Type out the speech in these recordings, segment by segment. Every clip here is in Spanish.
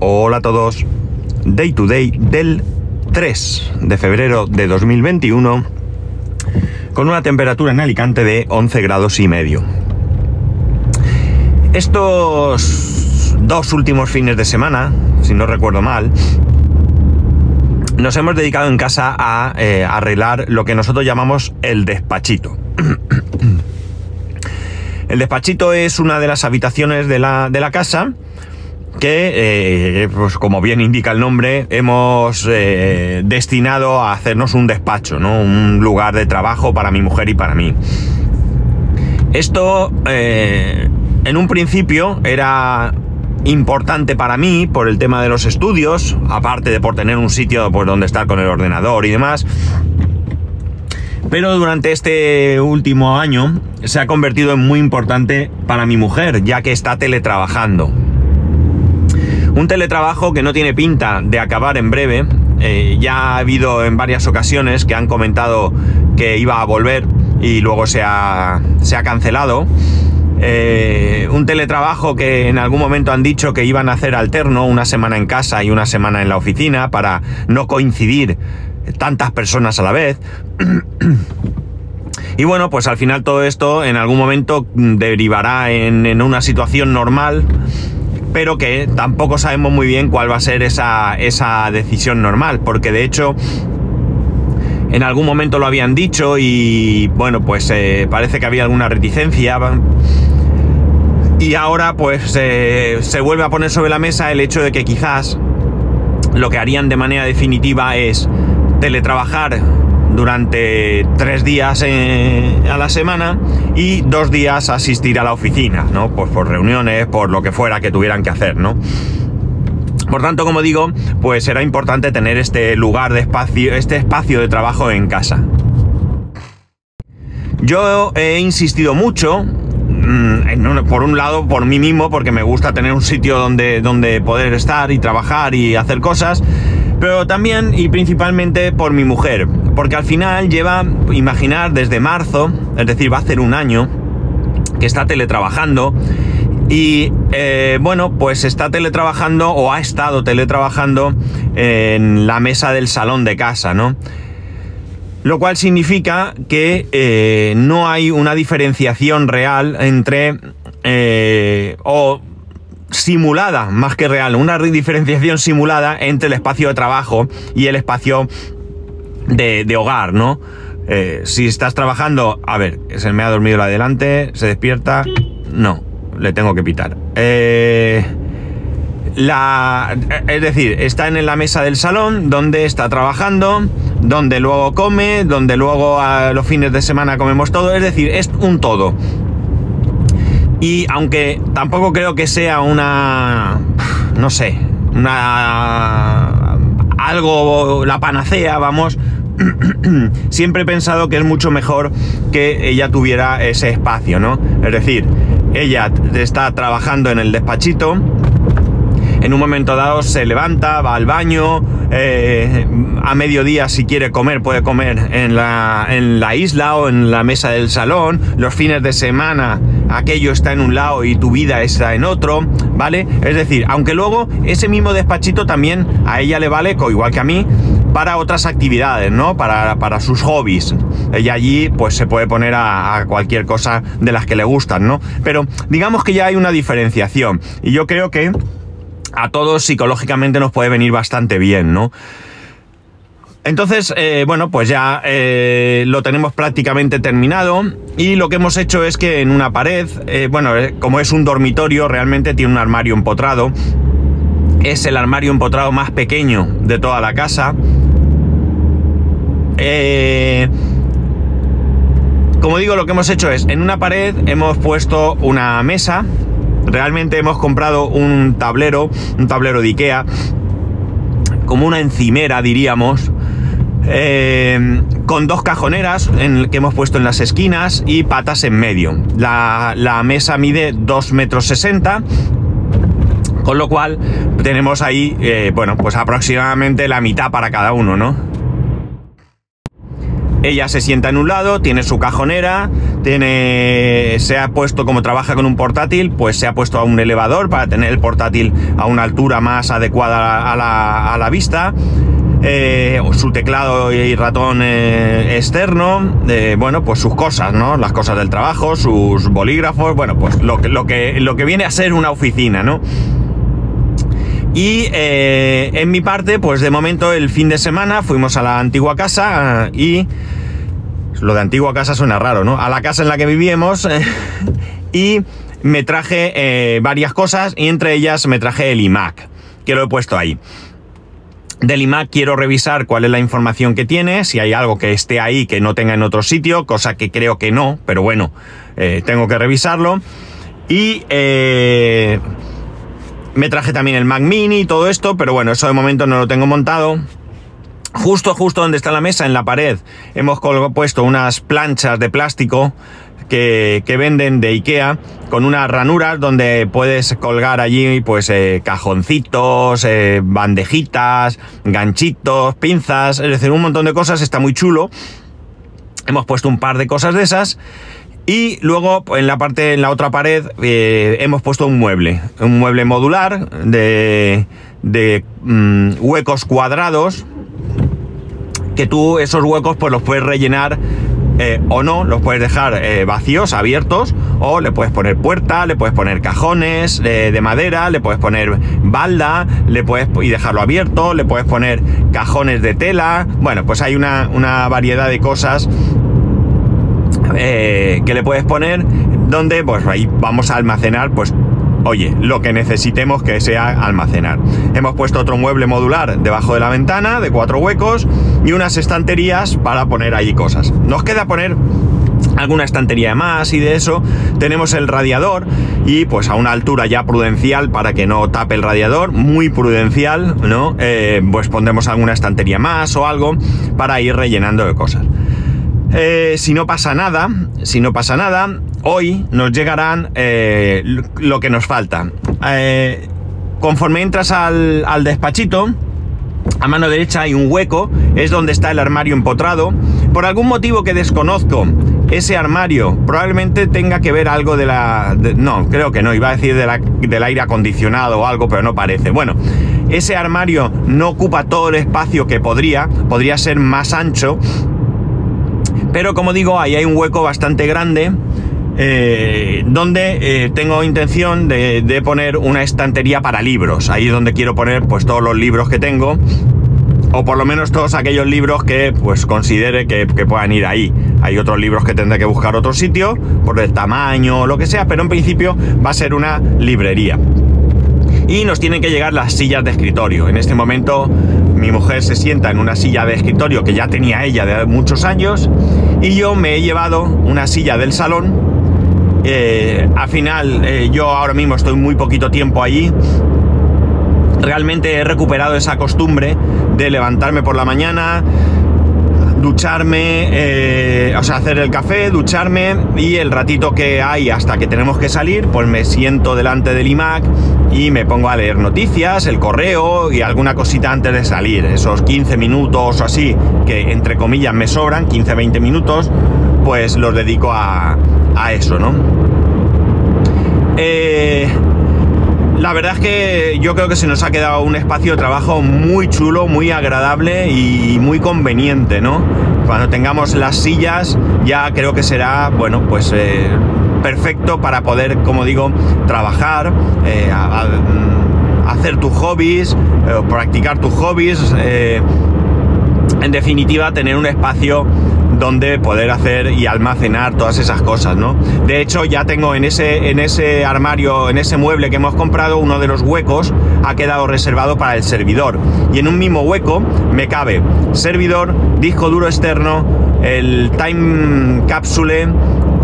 Hola a todos. Day to day del 3 de febrero de 2021 con una temperatura en Alicante de 11 grados y medio. Estos dos últimos fines de semana, si no recuerdo mal, nos hemos dedicado en casa a eh, arreglar lo que nosotros llamamos el despachito. el despachito es una de las habitaciones de la, de la casa que, eh, pues como bien indica el nombre, hemos eh, destinado a hacernos un despacho, ¿no? Un lugar de trabajo para mi mujer y para mí. Esto, eh, en un principio, era importante para mí por el tema de los estudios, aparte de por tener un sitio pues, donde estar con el ordenador y demás. Pero durante este último año se ha convertido en muy importante para mi mujer, ya que está teletrabajando. Un teletrabajo que no tiene pinta de acabar en breve. Eh, ya ha habido en varias ocasiones que han comentado que iba a volver y luego se ha, se ha cancelado. Eh, un teletrabajo que en algún momento han dicho que iban a hacer alterno, una semana en casa y una semana en la oficina, para no coincidir tantas personas a la vez. y bueno, pues al final todo esto en algún momento derivará en, en una situación normal pero que tampoco sabemos muy bien cuál va a ser esa, esa decisión normal, porque de hecho en algún momento lo habían dicho y bueno, pues eh, parece que había alguna reticencia. Y ahora pues eh, se vuelve a poner sobre la mesa el hecho de que quizás lo que harían de manera definitiva es teletrabajar durante tres días eh, a la semana y dos días asistir a la oficina, ¿no? Pues por reuniones, por lo que fuera que tuvieran que hacer, ¿no? Por tanto, como digo, pues será importante tener este lugar de espacio, este espacio de trabajo en casa. Yo he insistido mucho, mm, por un lado, por mí mismo, porque me gusta tener un sitio donde, donde poder estar y trabajar y hacer cosas, pero también y principalmente por mi mujer, porque al final lleva, imaginar, desde marzo, es decir, va a hacer un año, que está teletrabajando y eh, bueno, pues está teletrabajando o ha estado teletrabajando en la mesa del salón de casa, ¿no? Lo cual significa que eh, no hay una diferenciación real entre eh, o simulada más que real, una diferenciación simulada entre el espacio de trabajo y el espacio de, hogar, ¿no? Eh, si estás trabajando, a ver, se me ha dormido la delante, se despierta, no, le tengo que pitar. Eh, la, es decir, está en la mesa del salón, donde está trabajando, donde luego come, donde luego a los fines de semana comemos todo, es decir, es un todo. Y aunque tampoco creo que sea una, no sé, una algo, la panacea, vamos, siempre he pensado que es mucho mejor que ella tuviera ese espacio, ¿no? Es decir, ella está trabajando en el despachito, en un momento dado se levanta, va al baño, eh, a mediodía si quiere comer puede comer en la, en la isla o en la mesa del salón, los fines de semana aquello está en un lado y tu vida está en otro, ¿vale? Es decir, aunque luego ese mismo despachito también a ella le vale, igual que a mí, para otras actividades, ¿no? Para, para, sus hobbies. Ella allí pues se puede poner a, a, cualquier cosa de las que le gustan, ¿no? Pero digamos que ya hay una diferenciación. Y yo creo que a todos psicológicamente nos puede venir bastante bien, ¿no? Entonces, eh, bueno, pues ya eh, lo tenemos prácticamente terminado y lo que hemos hecho es que en una pared, eh, bueno, como es un dormitorio, realmente tiene un armario empotrado. Es el armario empotrado más pequeño de toda la casa. como digo, lo que hemos hecho es, en una pared hemos puesto una mesa. Realmente hemos comprado un tablero, un tablero de Ikea, como una encimera, diríamos, eh, con dos cajoneras en, que hemos puesto en las esquinas y patas en medio. La, mesa mide 2 metros 60 con lo cual tenemos ahí, eh, bueno, pues aproximadamente la mitad para cada uno, ¿no? Ella se sienta en un lado, tiene su cajonera, tiene, se ha puesto, como trabaja con un portátil, pues se ha puesto a un elevador para tener el portátil a una altura más adecuada a la, vista. Eh, su teclado y ratón eh, externo, eh, bueno, pues sus cosas, ¿no? Las cosas del trabajo, sus bolígrafos, bueno, pues lo que, lo que, lo que viene a ser una oficina, ¿no? Y en mi parte, pues de momento el fin de semana fuimos a la antigua casa y lo de antigua casa suena raro, ¿no? A la casa en la que vivíamos eh, y me traje eh, varias cosas y entre ellas me traje el iMac, que lo he puesto ahí. Del iMac quiero revisar cuál es la información que tiene, si hay algo que esté ahí que no tenga en otro sitio, cosa que creo que no, pero bueno, eh, tengo que revisarlo. Y me traje también el Mac mini y todo esto, pero bueno, eso de momento no lo tengo montado. Justo, justo donde está la mesa, en la pared, hemos puesto unas planchas de plástico que, venden de Ikea con unas ranuras donde puedes colgar allí pues eh, cajoncitos, eh, bandejitas, ganchitos, pinzas, es decir, un montón de cosas, está muy chulo. Hemos puesto un par de cosas de esas y luego en la parte, en la otra pared, eh, hemos puesto un mueble, un mueble modular de, de mm, huecos cuadrados que tú esos huecos pues los puedes rellenar eh, o no, los puedes dejar eh, vacíos, abiertos, o le puedes poner puerta, le puedes poner cajones de madera, le puedes poner balda, le puedes y dejarlo abierto, le puedes poner cajones de tela. Bueno, pues hay una, una variedad de cosas que le puedes poner donde pues ahí vamos a almacenar pues oye, lo que necesitemos que sea almacenar. Hemos puesto otro mueble modular debajo de la ventana, de cuatro huecos, y unas estanterías para poner ahí cosas. Nos queda poner alguna estantería más y de eso tenemos el radiador y pues a una altura ya prudencial para que no tape el radiador, muy prudencial, ¿no? Eh, pues pondremos alguna estantería más o algo para ir rellenando de cosas. Eh, si no pasa nada, si no pasa nada, hoy nos llegarán eh, lo que nos falta. Eh, conforme entras al, al, despachito, a mano derecha hay un hueco, es donde está el armario empotrado. Por algún motivo que desconozco, ese armario probablemente tenga que ver algo de la... no, creo que no, iba a decir del aire acondicionado o algo, pero no parece. Bueno, ese armario no ocupa todo el espacio que podría, podría ser más ancho pero como digo, ahí hay un hueco bastante grande eh, donde eh, tengo intención de, poner una estantería para libros. Ahí es donde quiero poner pues todos los libros que tengo. O por lo menos todos aquellos libros que pues considere que, puedan ir ahí. Hay otros libros que tendré que buscar otro sitio, por el tamaño o lo que sea, pero en principio va a ser una librería. Y nos tienen que llegar las sillas de escritorio. En este momento mi mujer se sienta en una silla de escritorio que ya tenía ella de muchos años y yo me he llevado una silla del salón. Eh, al final eh, yo ahora mismo estoy muy poquito tiempo allí. Realmente he recuperado esa costumbre de levantarme por la mañana, ducharme, eh, o sea, hacer el café, ducharme y el ratito que hay hasta que tenemos que salir, pues me siento delante del iMac y me pongo a leer noticias, el correo y alguna cosita antes de salir. Esos 15 minutos o así, que entre comillas me sobran, 15-20 minutos, pues los dedico a, a eso, ¿no? Eh, la verdad es que yo creo que se nos ha quedado un espacio de trabajo muy chulo, muy agradable y muy conveniente, ¿no? Cuando tengamos las sillas ya creo que será, bueno, pues eh, perfecto para poder, como digo, trabajar, eh, mm, hacer tus hobbies, eh, practicar tus hobbies, en definitiva tener un espacio donde poder hacer y almacenar todas esas cosas, ¿no? De hecho, ya tengo en ese, en ese armario, en ese mueble que hemos comprado, uno de los huecos ha quedado reservado para el servidor. Y en un mismo hueco me cabe servidor, disco duro externo, el time capsule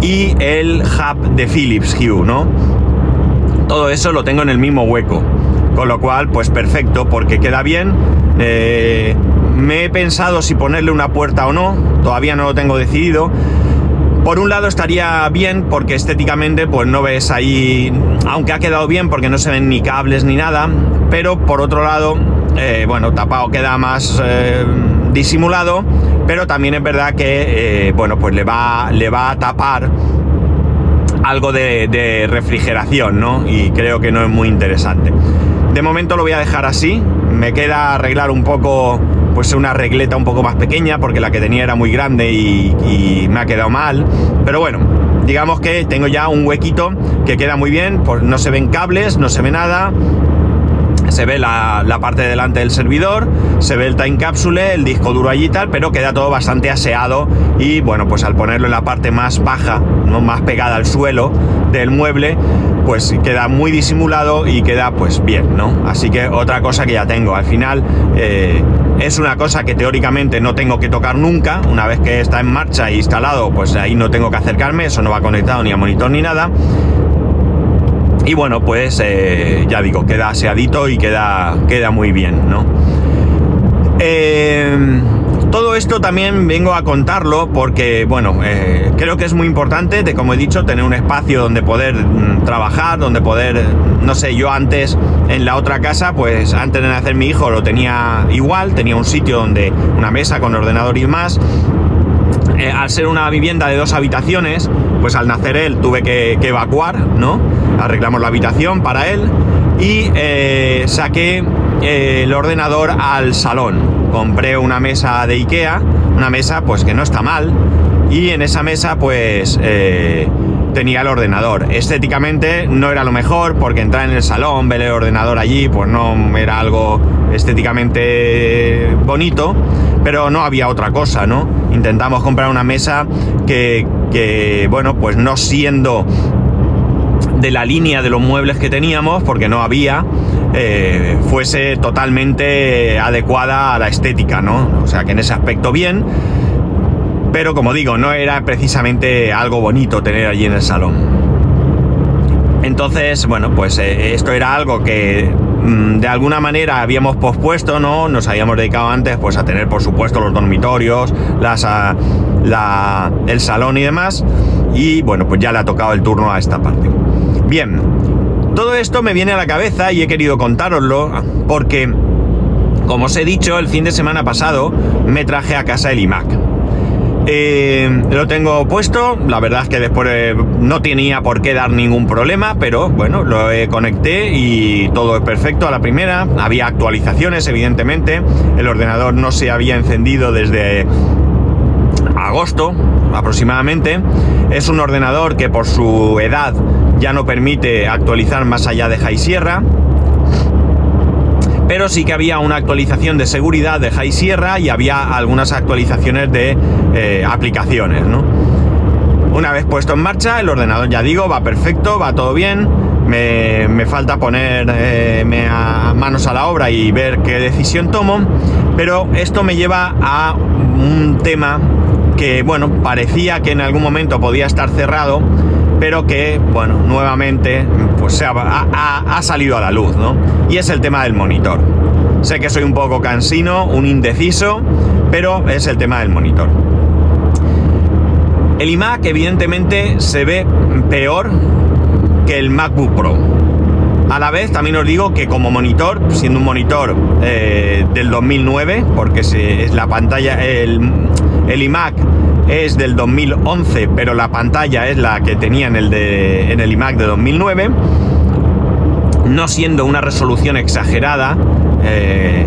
y el hub de Philips Hue, ¿no? Todo eso lo tengo en el mismo hueco. Con lo cual, pues perfecto, porque queda bien. Eh, me he pensado si ponerle una puerta o no, todavía no lo tengo decidido. Por un lado estaría bien porque estéticamente pues no ves ahí, aunque ha quedado bien porque no se ven ni cables ni nada, pero por otro lado, eh, bueno, tapado queda más, eh, disimulado, pero también es verdad que, bueno, pues le va, le va a tapar algo de, de refrigeración, ¿no? Y creo que no es muy interesante. De momento lo voy a dejar así, me queda arreglar un poco pues una regleta un poco más pequeña porque la que tenía era muy grande y, me ha quedado mal. Pero bueno, digamos que tengo ya un huequito que queda muy bien, pues no se ven cables, no se ve nada. Se ve la, parte delante del servidor, se ve el time capsule, el disco duro allí y tal, pero queda todo bastante aseado y bueno, pues al ponerlo en la parte más baja, no más pegada al suelo del mueble, pues queda muy disimulado y queda pues bien, ¿no? Así que otra cosa que ya tengo, al final eh, es una cosa que teóricamente no tengo que tocar nunca, una vez que está en marcha e instalado, pues ahí no tengo que acercarme, eso no va conectado ni a monitor ni nada. Y bueno, pues eh, ya digo, queda aseadito y queda, queda muy bien, ¿no? Todo esto también vengo a contarlo porque, bueno, eh, creo que es muy importante, de, como he dicho, tener un espacio donde poder mm, trabajar, donde poder, no sé, yo antes en la otra casa, pues antes de nacer mi hijo lo tenía igual, tenía un sitio donde una mesa con ordenador y demás. Eh, al ser una vivienda de dos habitaciones, pues al nacer él tuve que, evacuar, ¿no? Arreglamos la habitación para él y eh, saqué el ordenador al salón compré una mesa de Ikea, una mesa pues que no está mal, y en esa mesa pues eh, tenía el ordenador. Estéticamente no era lo mejor porque entrar en el salón, ver el ordenador allí, pues no era algo estéticamente bonito, pero no había otra cosa, ¿no? Intentamos comprar una mesa que, que bueno, pues no siendo de la línea de los muebles que teníamos, porque no había, eh, fuese totalmente adecuada a la estética, ¿no? O sea que en ese aspecto bien, pero como digo, no era precisamente algo bonito tener allí en el salón. Entonces, bueno, pues eh, esto era algo que mm, de alguna manera habíamos pospuesto, ¿no? Nos habíamos dedicado antes pues a tener por supuesto los dormitorios, ah, el salón y demás. Y bueno, pues ya le ha tocado el turno a esta parte. Bien, todo esto me viene a la cabeza y he querido contároslo porque, como os he dicho, el fin de semana pasado me traje a casa el iMac. Eh, lo tengo puesto, la verdad es que después eh, no tenía por qué dar ningún problema, pero bueno, lo conecté y todo es perfecto a la primera. Había actualizaciones, evidentemente. El ordenador no se había encendido desde agosto aproximadamente. Es un ordenador que por su edad ya no permite actualizar más allá de High Sierra. Pero sí que había una actualización de seguridad de High Sierra y había algunas actualizaciones de eh, aplicaciones, Una vez puesto en marcha, el ordenador, ya digo, va perfecto, va todo bien. Me, falta poner eh, manos a la obra y ver qué decisión tomo. Pero esto me lleva a un tema que, bueno, parecía que en algún momento podía estar cerrado, pero que, bueno, nuevamente pues se ha, salido a la luz, ¿no? Y es el tema del monitor. Sé que soy un poco cansino, un indeciso, pero es el tema del monitor. El iMac evidentemente se ve peor que el MacBook Pro. A la vez también os digo que como monitor, siendo un monitor eh, del 2009, porque es la pantalla, el, el iMac es del 2011, pero la pantalla es la que tenía en el, en el iMac de 2009. No siendo una resolución exagerada, eh,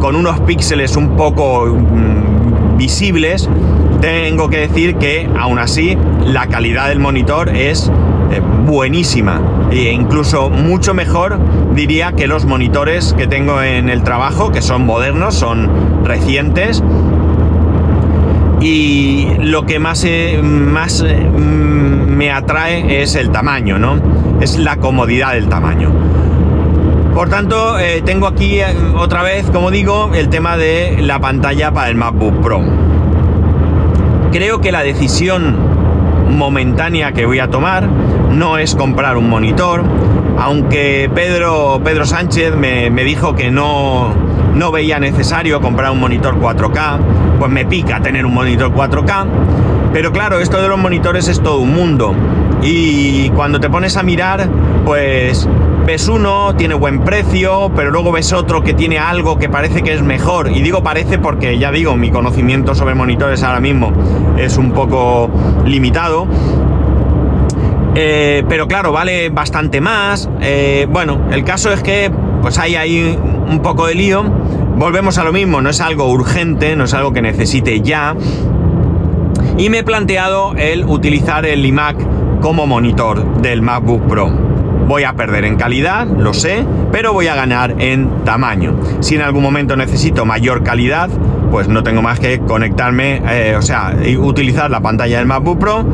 con unos píxeles un poco mm, visibles, tengo que decir que aún así la calidad del monitor es eh, buenísima e incluso mucho mejor diría que los monitores que tengo en el trabajo que son modernos son recientes y lo que más, eh, más eh, me atrae es el tamaño, ¿no? Es la comodidad del tamaño. Por tanto, eh, tengo aquí otra vez, como digo, el tema de la pantalla para el MacBook Pro. Creo que la decisión momentánea que voy a tomar no es comprar un monitor, aunque Pedro, Pedro Sánchez me, me dijo que no, no veía necesario comprar un monitor 4K, pues me pica tener un monitor 4K. Pero claro, esto de los monitores es todo un mundo. Y cuando te pones a mirar, pues ves uno, tiene buen precio, pero luego ves otro que tiene algo que parece que es mejor. Y digo parece porque ya digo, mi conocimiento sobre monitores ahora mismo es un poco limitado. Eh, pero claro, vale bastante más. Eh, bueno, el caso es que pues hay ahí un poco de lío. Volvemos a lo mismo, no es algo urgente, no es algo que necesite ya. Y me he planteado el utilizar el iMac como monitor del MacBook Pro. Voy a perder en calidad, lo sé, pero voy a ganar en tamaño. Si en algún momento necesito mayor calidad, pues no tengo más que conectarme, eh, o sea, utilizar la pantalla del MacBook Pro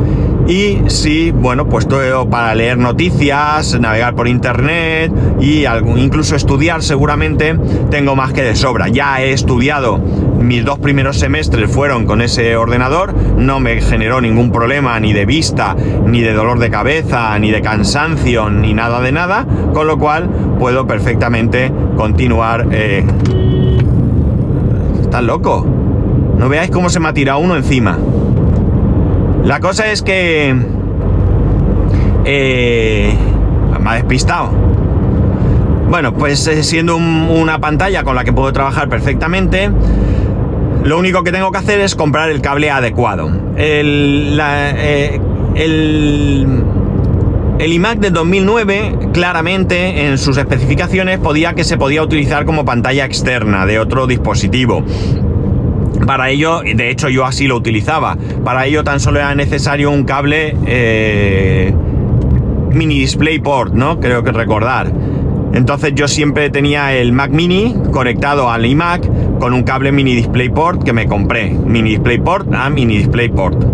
y si, bueno, pues todo para leer noticias, navegar por internet y incluso estudiar seguramente tengo más que de sobra. Ya he estudiado, mis dos primeros semestres fueron con ese ordenador, no me generó ningún problema ni de vista, ni de dolor de cabeza, ni de cansancio, ni nada de nada, con lo cual puedo perfectamente continuar... Eh... ¿Estás loco? No veáis cómo se me ha tirado uno encima. La cosa es que... Eh, me ha despistado. Bueno, pues eh, siendo una pantalla con la que puedo trabajar perfectamente, lo único que tengo que hacer es comprar el cable adecuado. El, eh, iMac de 2009 claramente en sus especificaciones podía que se podía utilizar como pantalla externa de otro dispositivo. Para ello, de hecho yo así lo utilizaba, para ello tan solo era necesario un cable eh, mini DisplayPort, ¿no? Creo que recordar. Entonces yo siempre tenía el Mac mini conectado al iMac con un cable mini DisplayPort que me compré. Mini DisplayPort a mini DisplayPort.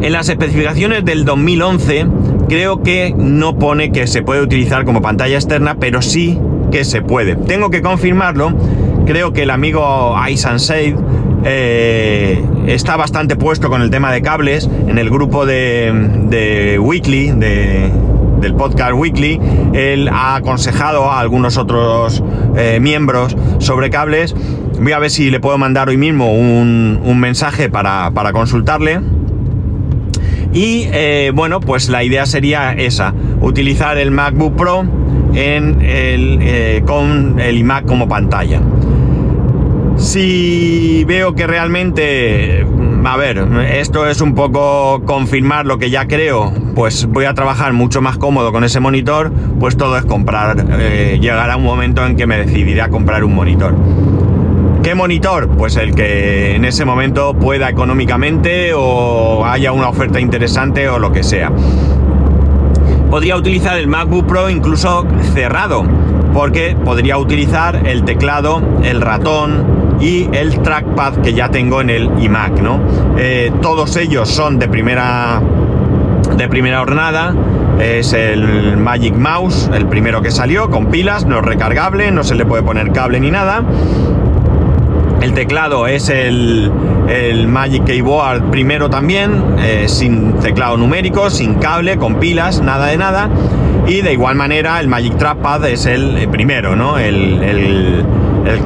En las especificaciones del 2011 creo que no pone que se puede utilizar como pantalla externa, pero sí que se puede. Tengo que confirmarlo creo que el amigo Isan eh, está bastante puesto con el tema de cables. En el grupo de, Weekly, del podcast Weekly, él ha aconsejado a algunos otros eh, miembros sobre cables. Voy a ver si le puedo mandar hoy mismo un, mensaje para, consultarle. Y eh, bueno, pues la idea sería esa, utilizar el MacBook Pro en el, con el iMac como pantalla. Si veo que realmente, a ver, esto es un poco confirmar lo que ya creo, pues voy a trabajar mucho más cómodo con ese monitor, pues todo es comprar. Eh, llegará un momento en que me decidiré a comprar un monitor. ¿Qué monitor? Pues el que en ese momento pueda económicamente o haya una oferta interesante o lo que sea. Podría utilizar el MacBook Pro incluso cerrado, porque podría utilizar el teclado, el ratón, y el trackpad que ya tengo en el iMac, ¿no? Eh, todos ellos son de primera de primera jornada. Es el Magic Mouse, el primero que salió, con pilas, no es recargable, no se le puede poner cable ni nada. El teclado es el, el Magic Keyboard primero también, eh, sin teclado numérico, sin cable, con pilas, nada de nada. Y de igual manera el Magic Trackpad es el primero, ¿no? el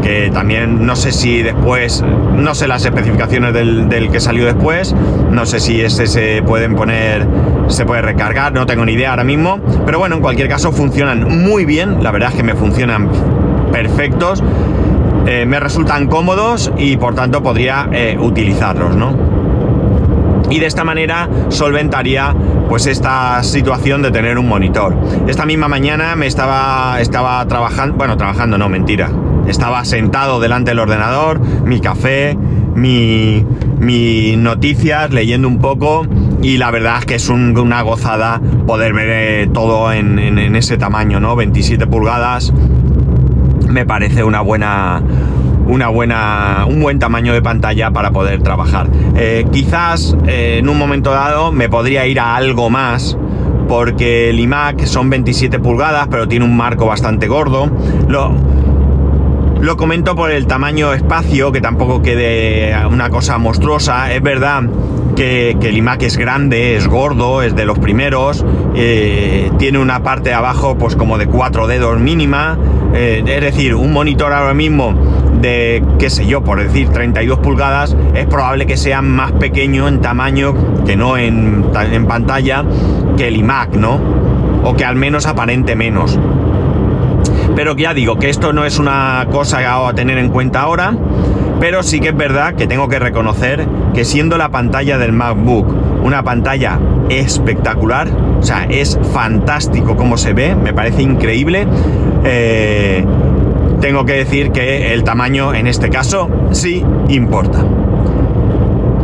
que también no sé si después, no sé las especificaciones del, que salió después, no sé si ese se pueden poner, se puede recargar, no tengo ni idea ahora mismo, pero bueno, en cualquier caso funcionan muy bien, la verdad es que me funcionan perfectos, eh, me resultan cómodos y por tanto podría eh, utilizarlos, ¿no? y de esta manera solventaría pues esta situación de tener un monitor. Esta misma mañana me estaba, estaba trabajando, bueno, trabajando no, mentira, estaba sentado delante del ordenador, mi café, mi, noticias, leyendo un poco y la verdad es que es una gozada poder ver eh, todo en, ese tamaño, ¿no? 27 pulgadas me parece una buena una buena, un buen tamaño de pantalla para poder trabajar. Eh, quizás eh, en un momento dado me podría ir a algo más, porque el iMac son 27 pulgadas, pero tiene un marco bastante gordo. Lo, lo comento por el tamaño espacio, que tampoco quede una cosa monstruosa. Es verdad que, el iMac es grande, es gordo, es de los primeros. Eh, tiene una parte de abajo pues como de cuatro dedos mínima. Eh, es decir, un monitor ahora mismo de, qué sé yo, por decir 32 pulgadas, es probable que sea más pequeño en tamaño que no en, en pantalla que el iMac, ¿no? o que al menos aparente menos. Pero ya digo que esto no es una cosa a tener en cuenta ahora, pero sí que es verdad que tengo que reconocer que siendo la pantalla del MacBook una pantalla espectacular, o sea, es fantástico como se ve, me parece increíble. Eh, tengo que decir que el tamaño en este caso sí importa.